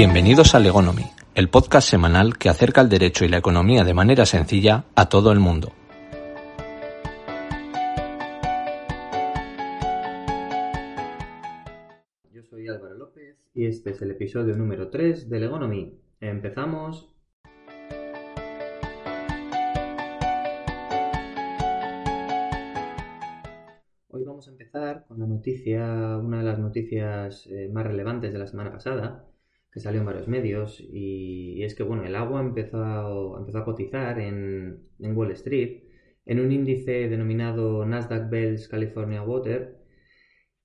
Bienvenidos a Legonomy, el podcast semanal que acerca el derecho y la economía de manera sencilla a todo el mundo. Yo soy Álvaro López y este es el episodio número 3 de Legonomy. Empezamos. Hoy vamos a empezar con la noticia, una de las noticias eh, más relevantes de la semana pasada, que salió en varios medios, y, es que bueno, el agua empezó empezó a cotizar en, en Wall Street en un índice denominado Nasdaq Bells California Water.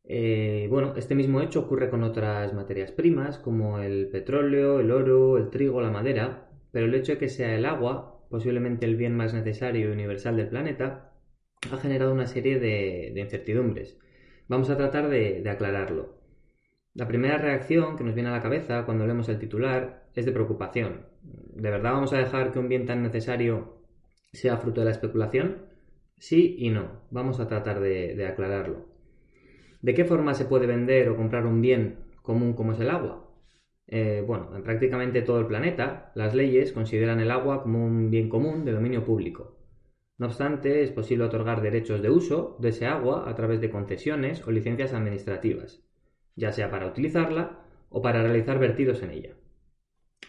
Eh, bueno, este mismo hecho ocurre con otras materias primas como el petróleo, el oro, el trigo, la madera, pero el hecho de que sea el agua, posiblemente el bien más necesario y universal del planeta, ha generado una serie de, incertidumbres. Vamos a tratar de aclararlo. La primera reacción que nos viene a la cabeza cuando leemos el titular es de preocupación. ¿De verdad vamos a dejar que un bien tan necesario sea fruto de la especulación? Sí y no. Vamos a tratar de, aclararlo. ¿De qué forma se puede vender o comprar un bien común como es el agua? Eh, bueno, en prácticamente todo el planeta, las leyes consideran el agua como un bien común de dominio público. No obstante, es posible otorgar derechos de uso de ese agua a través de concesiones o licencias administrativas, ya sea para utilizarla o para realizar vertidos en ella.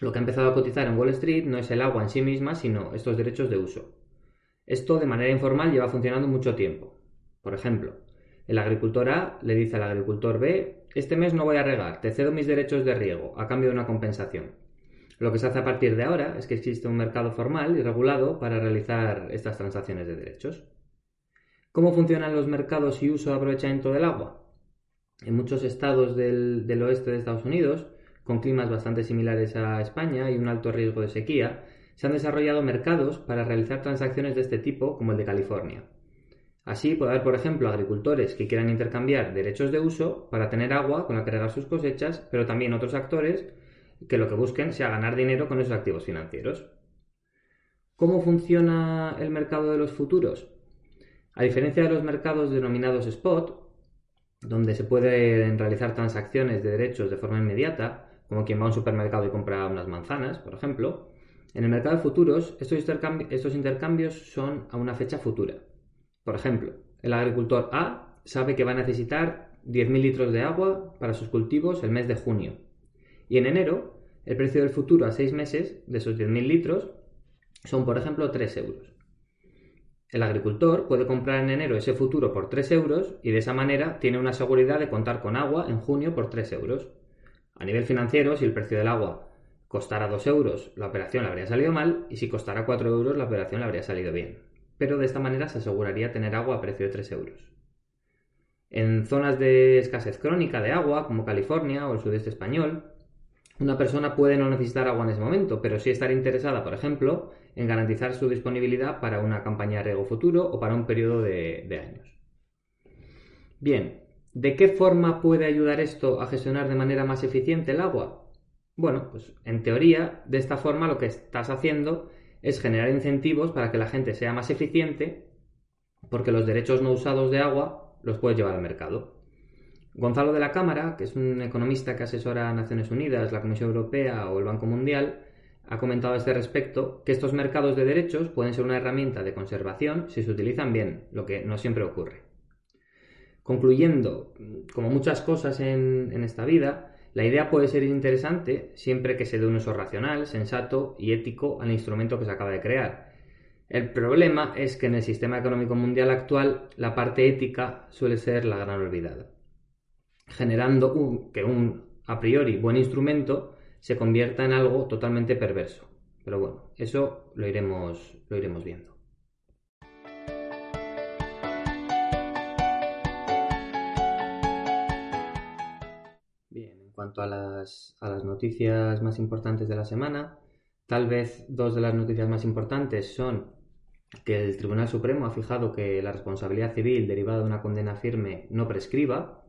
Lo que ha empezado a cotizar en Wall Street no es el agua en sí misma, sino estos derechos de uso. Esto de manera informal lleva funcionando mucho tiempo. Por ejemplo, el agricultor A le dice al agricultor B, este mes no voy a regar, te cedo mis derechos de riego a cambio de una compensación. Lo que se hace a partir de ahora es que existe un mercado formal y regulado para realizar estas transacciones de derechos. ¿Cómo funcionan los mercados y uso de aprovechamiento del agua? En muchos estados del, oeste de Estados Unidos, con climas bastante similares a España y un alto riesgo de sequía, se han desarrollado mercados para realizar transacciones de este tipo como el de California. Así puede haber, por ejemplo, agricultores que quieran intercambiar derechos de uso para tener agua con la que regar sus cosechas, pero también otros actores que lo que busquen sea ganar dinero con esos activos financieros. ¿Cómo funciona el mercado de los futuros? A diferencia de los mercados denominados spot, donde se pueden realizar transacciones de derechos de forma inmediata, como quien va a un supermercado y compra unas manzanas, por ejemplo, en el mercado de futuros estos, estos intercambios son a una fecha futura. Por ejemplo, el agricultor A sabe que va a necesitar 10.000 litros de agua para sus cultivos el mes de junio. Y en enero, el precio del futuro a 6 meses de esos 10.000 litros son, por ejemplo, 3 euros. El agricultor puede comprar en enero ese futuro por 3 euros y de esa manera tiene una seguridad de contar con agua en junio por 3 euros. A nivel financiero, si el precio del agua costara 2 euros, la operación le habría salido mal y si costara 4 euros, la operación le habría salido bien. Pero de esta manera se aseguraría tener agua a precio de 3 euros. En zonas de escasez crónica de agua, como California o el sudeste español, una persona puede no necesitar agua en ese momento, pero sí estar interesada, por ejemplo, en garantizar su disponibilidad para una campaña de riego futuro o para un periodo de, de años. Bien, ¿de qué forma puede ayudar esto a gestionar de manera más eficiente el agua? Bueno, pues en teoría, de esta forma lo que estás haciendo es generar incentivos para que la gente sea más eficiente, porque los derechos no usados de agua los puedes llevar al mercado. Gonzalo de la Cámara, que es un economista que asesora a Naciones Unidas, la Comisión Europea o el Banco Mundial, ha comentado a este respecto que estos mercados de derechos pueden ser una herramienta de conservación si se utilizan bien, lo que no siempre ocurre. Concluyendo, como muchas cosas en, esta vida, la idea puede ser interesante siempre que se dé un uso racional, sensato y ético al instrumento que se acaba de crear. El problema es que en el sistema económico mundial actual la parte ética suele ser la gran olvidada, generando que un a priori buen instrumento se convierta en algo totalmente perverso. Pero bueno, eso lo iremos, lo iremos viendo. Bien, en cuanto a las, a las noticias más importantes de la semana, tal vez dos de las noticias más importantes son que el Tribunal Supremo ha fijado que la responsabilidad civil derivada de una condena firme no prescriba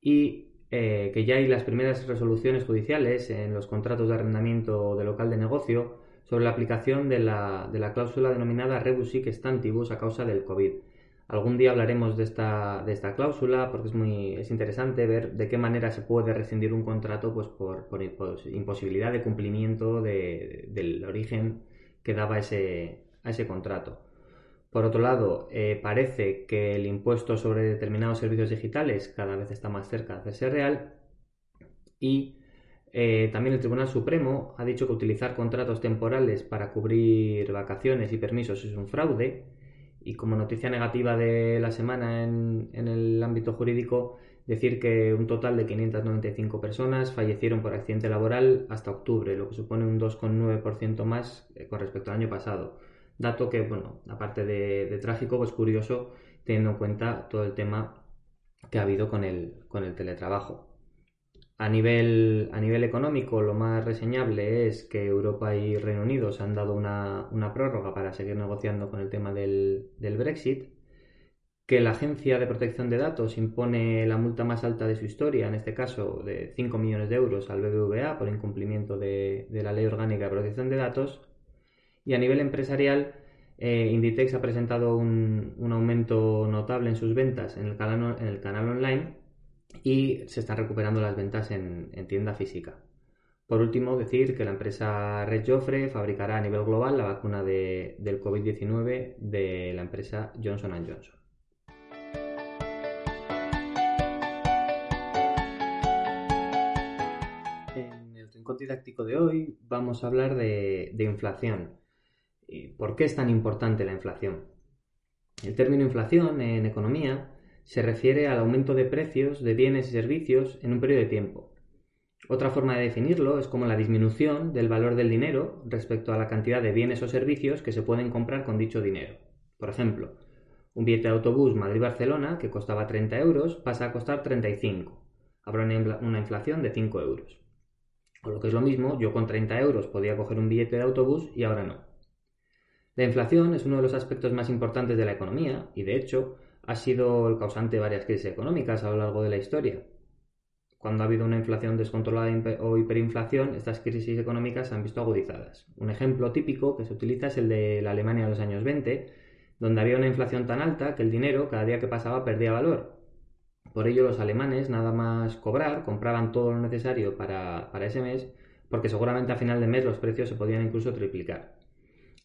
y eh, que ya hay las primeras resoluciones judiciales en los contratos de arrendamiento de local de negocio sobre la aplicación de la, de la cláusula denominada rebus sic stantibus a causa del COVID. Algún día hablaremos de esta, de esta cláusula porque es muy es interesante ver de qué manera se puede rescindir un contrato pues, por, por imposibilidad de cumplimiento del origen que daba ese, a ese contrato. Por otro lado, eh, parece que el impuesto sobre determinados servicios digitales cada vez está más cerca de hacerse real y eh, también el Tribunal Supremo ha dicho que utilizar contratos temporales para cubrir vacaciones y permisos es un fraude y como noticia negativa de la semana en, en el ámbito jurídico decir que un total de 595 personas fallecieron por accidente laboral hasta octubre, lo que supone un 2,9% más eh, con respecto al año pasado. Dato que, bueno, aparte de, trágico, pues curioso, teniendo en cuenta todo el tema que ha habido con el, con el teletrabajo. A nivel, a nivel económico, lo más reseñable es que Europa y Reino Unido se han dado una, prórroga para seguir negociando con el tema del, del, Brexit, que la Agencia de Protección de Datos impone la multa más alta de su historia, en este caso de 5 millones de euros al BBVA por incumplimiento de la Ley Orgánica de Protección de Datos, y a nivel empresarial, eh, Inditex ha presentado un, aumento notable en sus ventas en el canal, en el canal online y se están recuperando las ventas en, tienda física. Por último, decir que la empresa Red Joffre fabricará a nivel global la vacuna del COVID-19 de la empresa Johnson Johnson. En el rincón didáctico de hoy vamos a hablar de inflación. ¿Por qué es tan importante la inflación? El término inflación en economía se refiere al aumento de precios de bienes y servicios en un periodo de tiempo. Otra forma de definirlo es como la disminución del valor del dinero respecto a la cantidad de bienes o servicios que se pueden comprar con dicho dinero. Por ejemplo, un billete de autobús Madrid-Barcelona que costaba 30 euros pasa a costar 35. Habrá una inflación de 5 euros. O lo que es lo mismo, yo con 30 euros podía coger un billete de autobús y ahora no. La inflación es uno de los aspectos más importantes de la economía y, de hecho, ha sido el causante de varias crisis económicas a lo largo de la historia. Cuando ha habido una inflación descontrolada o hiperinflación, estas crisis económicas se han visto agudizadas. Un ejemplo típico que se utiliza es el de la Alemania de los años 20, donde había una inflación tan alta que el dinero cada día que pasaba perdía valor. Por ello los alemanes, nada más cobrar, compraban todo lo necesario para, para ese mes, porque seguramente a final de mes los precios se podían incluso triplicar.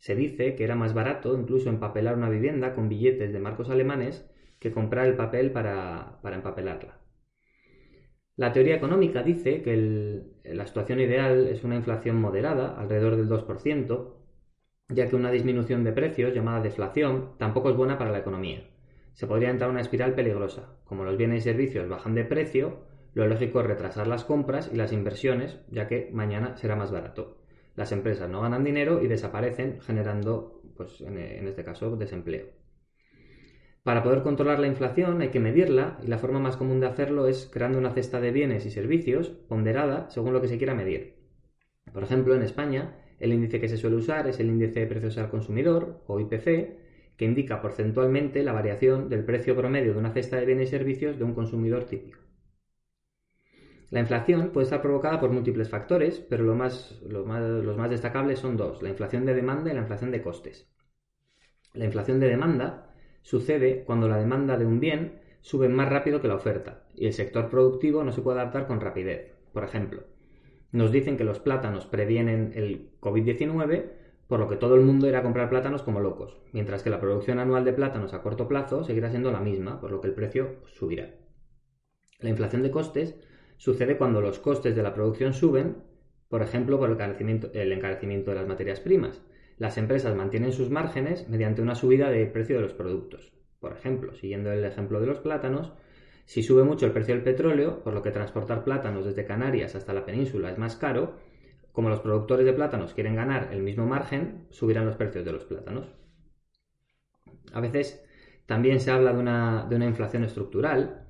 Se dice que era más barato incluso empapelar una vivienda con billetes de marcos alemanes que comprar el papel para, empapelarla. La teoría económica dice que la situación ideal es una inflación moderada, alrededor del 2%, ya que una disminución de precios, llamada deflación, tampoco es buena para la economía. Se podría entrar en una espiral peligrosa. Como los bienes y servicios bajan de precio, lo lógico es retrasar las compras y las inversiones, ya que mañana será más barato las empresas no ganan dinero y desaparecen generando, pues en, este caso, desempleo. Para poder controlar la inflación hay que medirla y la forma más común de hacerlo es creando una cesta de bienes y servicios ponderada según lo que se quiera medir. Por ejemplo, en España, el índice que se suele usar es el índice de precios al consumidor, o IPC, que indica porcentualmente la variación del precio promedio de una cesta de bienes y servicios de un consumidor típico. La inflación puede estar provocada por múltiples factores, pero los más destacables son dos, la inflación de demanda y la inflación de costes. La inflación de demanda sucede cuando la demanda de un bien sube más rápido que la oferta y el sector productivo no se puede adaptar con rapidez. Por ejemplo, nos dicen que los plátanos previenen el COVID-19, por lo que todo el mundo irá a comprar plátanos como locos, mientras que la producción anual de plátanos a corto plazo seguirá siendo la misma, por lo que el precio subirá. La inflación de costes sucede cuando los costes de la producción suben, por ejemplo, por el encarecimiento, de las materias primas. Las empresas mantienen sus márgenes mediante una subida de precio de los productos. Por ejemplo, siguiendo el ejemplo de los plátanos, si sube mucho el precio del petróleo, por lo que transportar plátanos desde Canarias hasta la península es más caro, como los productores de plátanos quieren ganar el mismo margen, subirán los precios de los plátanos. A veces también se habla de una inflación estructural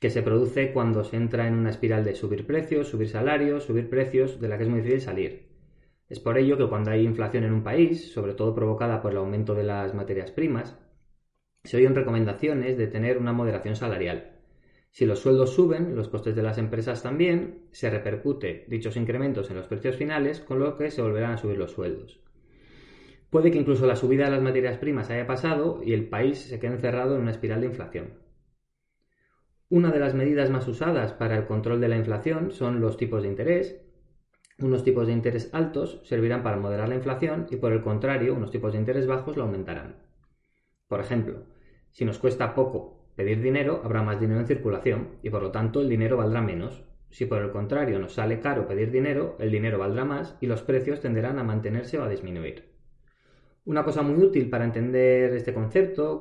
que se produce cuando se entra en una espiral de subir precios, subir salarios, subir precios, de la que es muy difícil salir. Es por ello que cuando hay inflación en un país, sobre todo provocada por el aumento de las materias primas, se oyen recomendaciones de tener una moderación salarial. Si los sueldos suben, los costes de las empresas también, se repercute dichos incrementos en los precios finales, con lo que se volverán a subir los sueldos. Puede que incluso la subida de las materias primas haya pasado y el país se quede encerrado en una espiral de inflación. Una de las medidas más usadas para el control de la inflación son los tipos de interés. Unos tipos de interés altos servirán para moderar la inflación y por el contrario, unos tipos de interés bajos la aumentarán. Por ejemplo, si nos cuesta poco pedir dinero, habrá más dinero en circulación y por lo tanto el dinero valdrá menos. Si por el contrario nos sale caro pedir dinero, el dinero valdrá más y los precios tenderán a mantenerse o a disminuir. Una cosa muy útil para entender este concepto,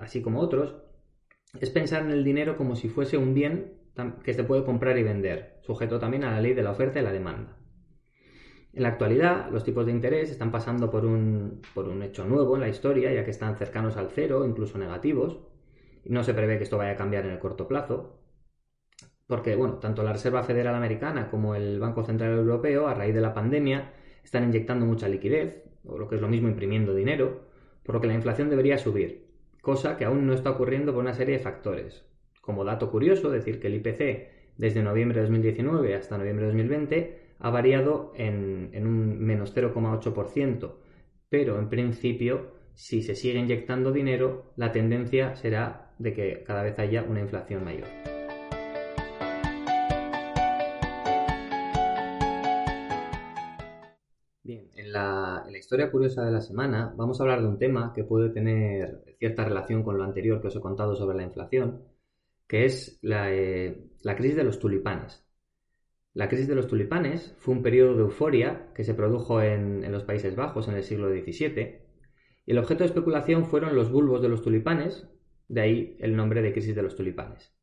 así como otros, es pensar en el dinero como si fuese un bien que se puede comprar y vender, sujeto también a la ley de la oferta y la demanda. En la actualidad, los tipos de interés están pasando por un, por un hecho nuevo en la historia, ya que están cercanos al cero, incluso negativos, no se prevé que esto vaya a cambiar en el corto plazo, porque, bueno, tanto la Reserva Federal Americana como el Banco Central Europeo, a raíz de la pandemia, están inyectando mucha liquidez, o lo que es lo mismo imprimiendo dinero, por lo que la inflación debería subir, cosa que aún no está ocurriendo por una serie de factores. Como dato curioso, decir que el IPC desde noviembre de 2019 hasta noviembre de 2020 ha variado en, un menos 0,8%, pero en principio, si se sigue inyectando dinero, la tendencia será de que cada vez haya una inflación mayor. La historia curiosa de la semana vamos a hablar de un tema que puede tener cierta relación con lo anterior que os he contado sobre la inflación, que es la, eh, crisis de los tulipanes. La crisis de los tulipanes fue un periodo de euforia que se produjo en, los Países Bajos en el siglo XVII y el objeto de especulación fueron los bulbos de los tulipanes, de ahí el nombre de crisis de los tulipanes.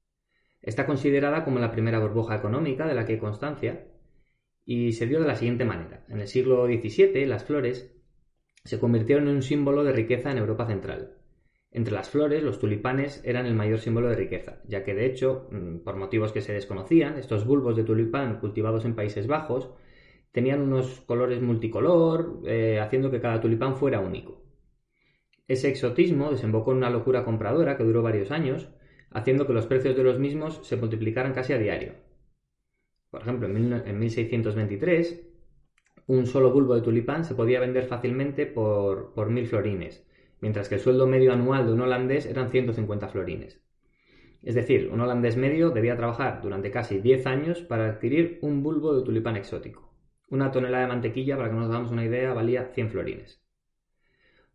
Está considerada como la primera burbuja económica de la que hay constancia y se dio de la siguiente manera. En el siglo XVII, las flores se convirtieron en un símbolo de riqueza en Europa Central. Entre las flores, los tulipanes eran el mayor símbolo de riqueza, ya que de hecho, mm, por motivos que se desconocían, estos bulbos de tulipán cultivados en Países Bajos tenían unos colores multicolor, eh, haciendo que cada tulipán fuera único. Ese exotismo desembocó en una locura compradora que duró varios años, haciendo que los precios de los mismos se multiplicaran casi a diario. Por ejemplo, en 1623, un solo bulbo de tulipán se podía vender fácilmente por, por mil florines, mientras que el sueldo medio anual de un holandés eran 150 florines. Es decir, un holandés medio debía trabajar durante casi 10 años para adquirir un bulbo de tulipán exótico. Una tonelada de mantequilla, para que nos hagamos una idea, valía 100 florines.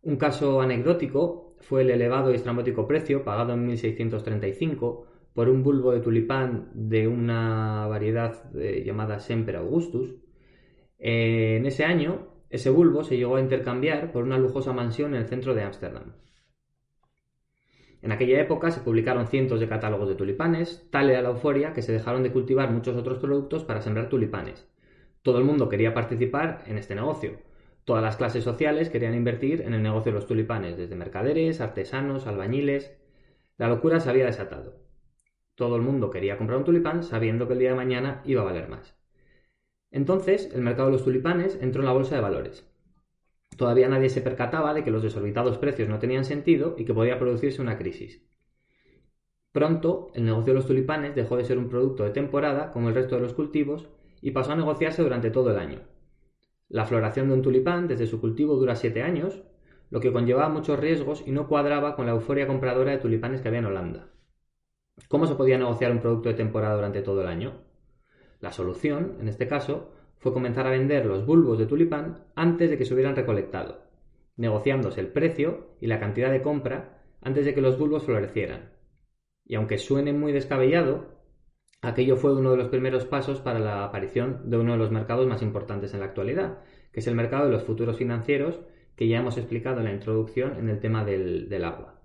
Un caso anecdótico fue el elevado y estrambótico precio pagado en 1635 por un bulbo de tulipán de una variedad eh, llamada Semper Augustus. Eh, en ese año, ese bulbo se llegó a intercambiar por una lujosa mansión en el centro de Ámsterdam. En aquella época se publicaron cientos de catálogos de tulipanes, tal era la euforia que se dejaron de cultivar muchos otros productos para sembrar tulipanes. Todo el mundo quería participar en este negocio. Todas las clases sociales querían invertir en el negocio de los tulipanes, desde mercaderes, artesanos, albañiles. La locura se había desatado. Todo el mundo quería comprar un tulipán sabiendo que el día de mañana iba a valer más. Entonces, el mercado de los tulipanes entró en la bolsa de valores. Todavía nadie se percataba de que los desorbitados precios no tenían sentido y que podía producirse una crisis. Pronto, el negocio de los tulipanes dejó de ser un producto de temporada como el resto de los cultivos y pasó a negociarse durante todo el año. La floración de un tulipán desde su cultivo dura siete años, lo que conllevaba muchos riesgos y no cuadraba con la euforia compradora de tulipanes que había en Holanda. ¿Cómo se podía negociar un producto de temporada durante todo el año? La solución, en este caso, fue comenzar a vender los bulbos de tulipán antes de que se hubieran recolectado, negociándose el precio y la cantidad de compra antes de que los bulbos florecieran. Y aunque suene muy descabellado, aquello fue uno de los primeros pasos para la aparición de uno de los mercados más importantes en la actualidad, que es el mercado de los futuros financieros, que ya hemos explicado en la introducción en el tema del, agua.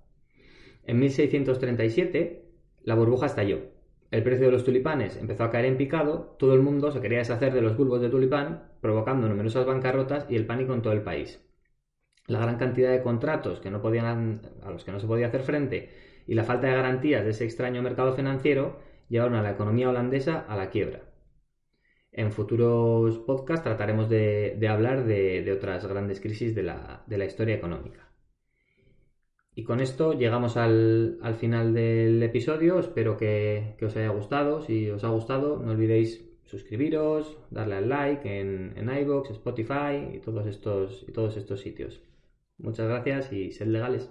En 1637, la burbuja estalló. el precio de los tulipanes empezó a caer en picado, todo el mundo se quería deshacer de los bulbos de tulipán, provocando numerosas bancarrotas y el pánico en todo el país. La gran cantidad de contratos que no podían, a los que no se podía hacer frente y la falta de garantías de ese extraño mercado financiero llevaron a la economía holandesa a la quiebra. En futuros podcasts trataremos de, hablar de, otras grandes crisis de la, historia económica. Y con esto llegamos al, final del episodio. Espero que, os haya gustado. Si os ha gustado, no olvidéis suscribiros, darle al like en, en iVoox, Spotify y todos estos, y todos estos sitios. Muchas gracias y sed legales.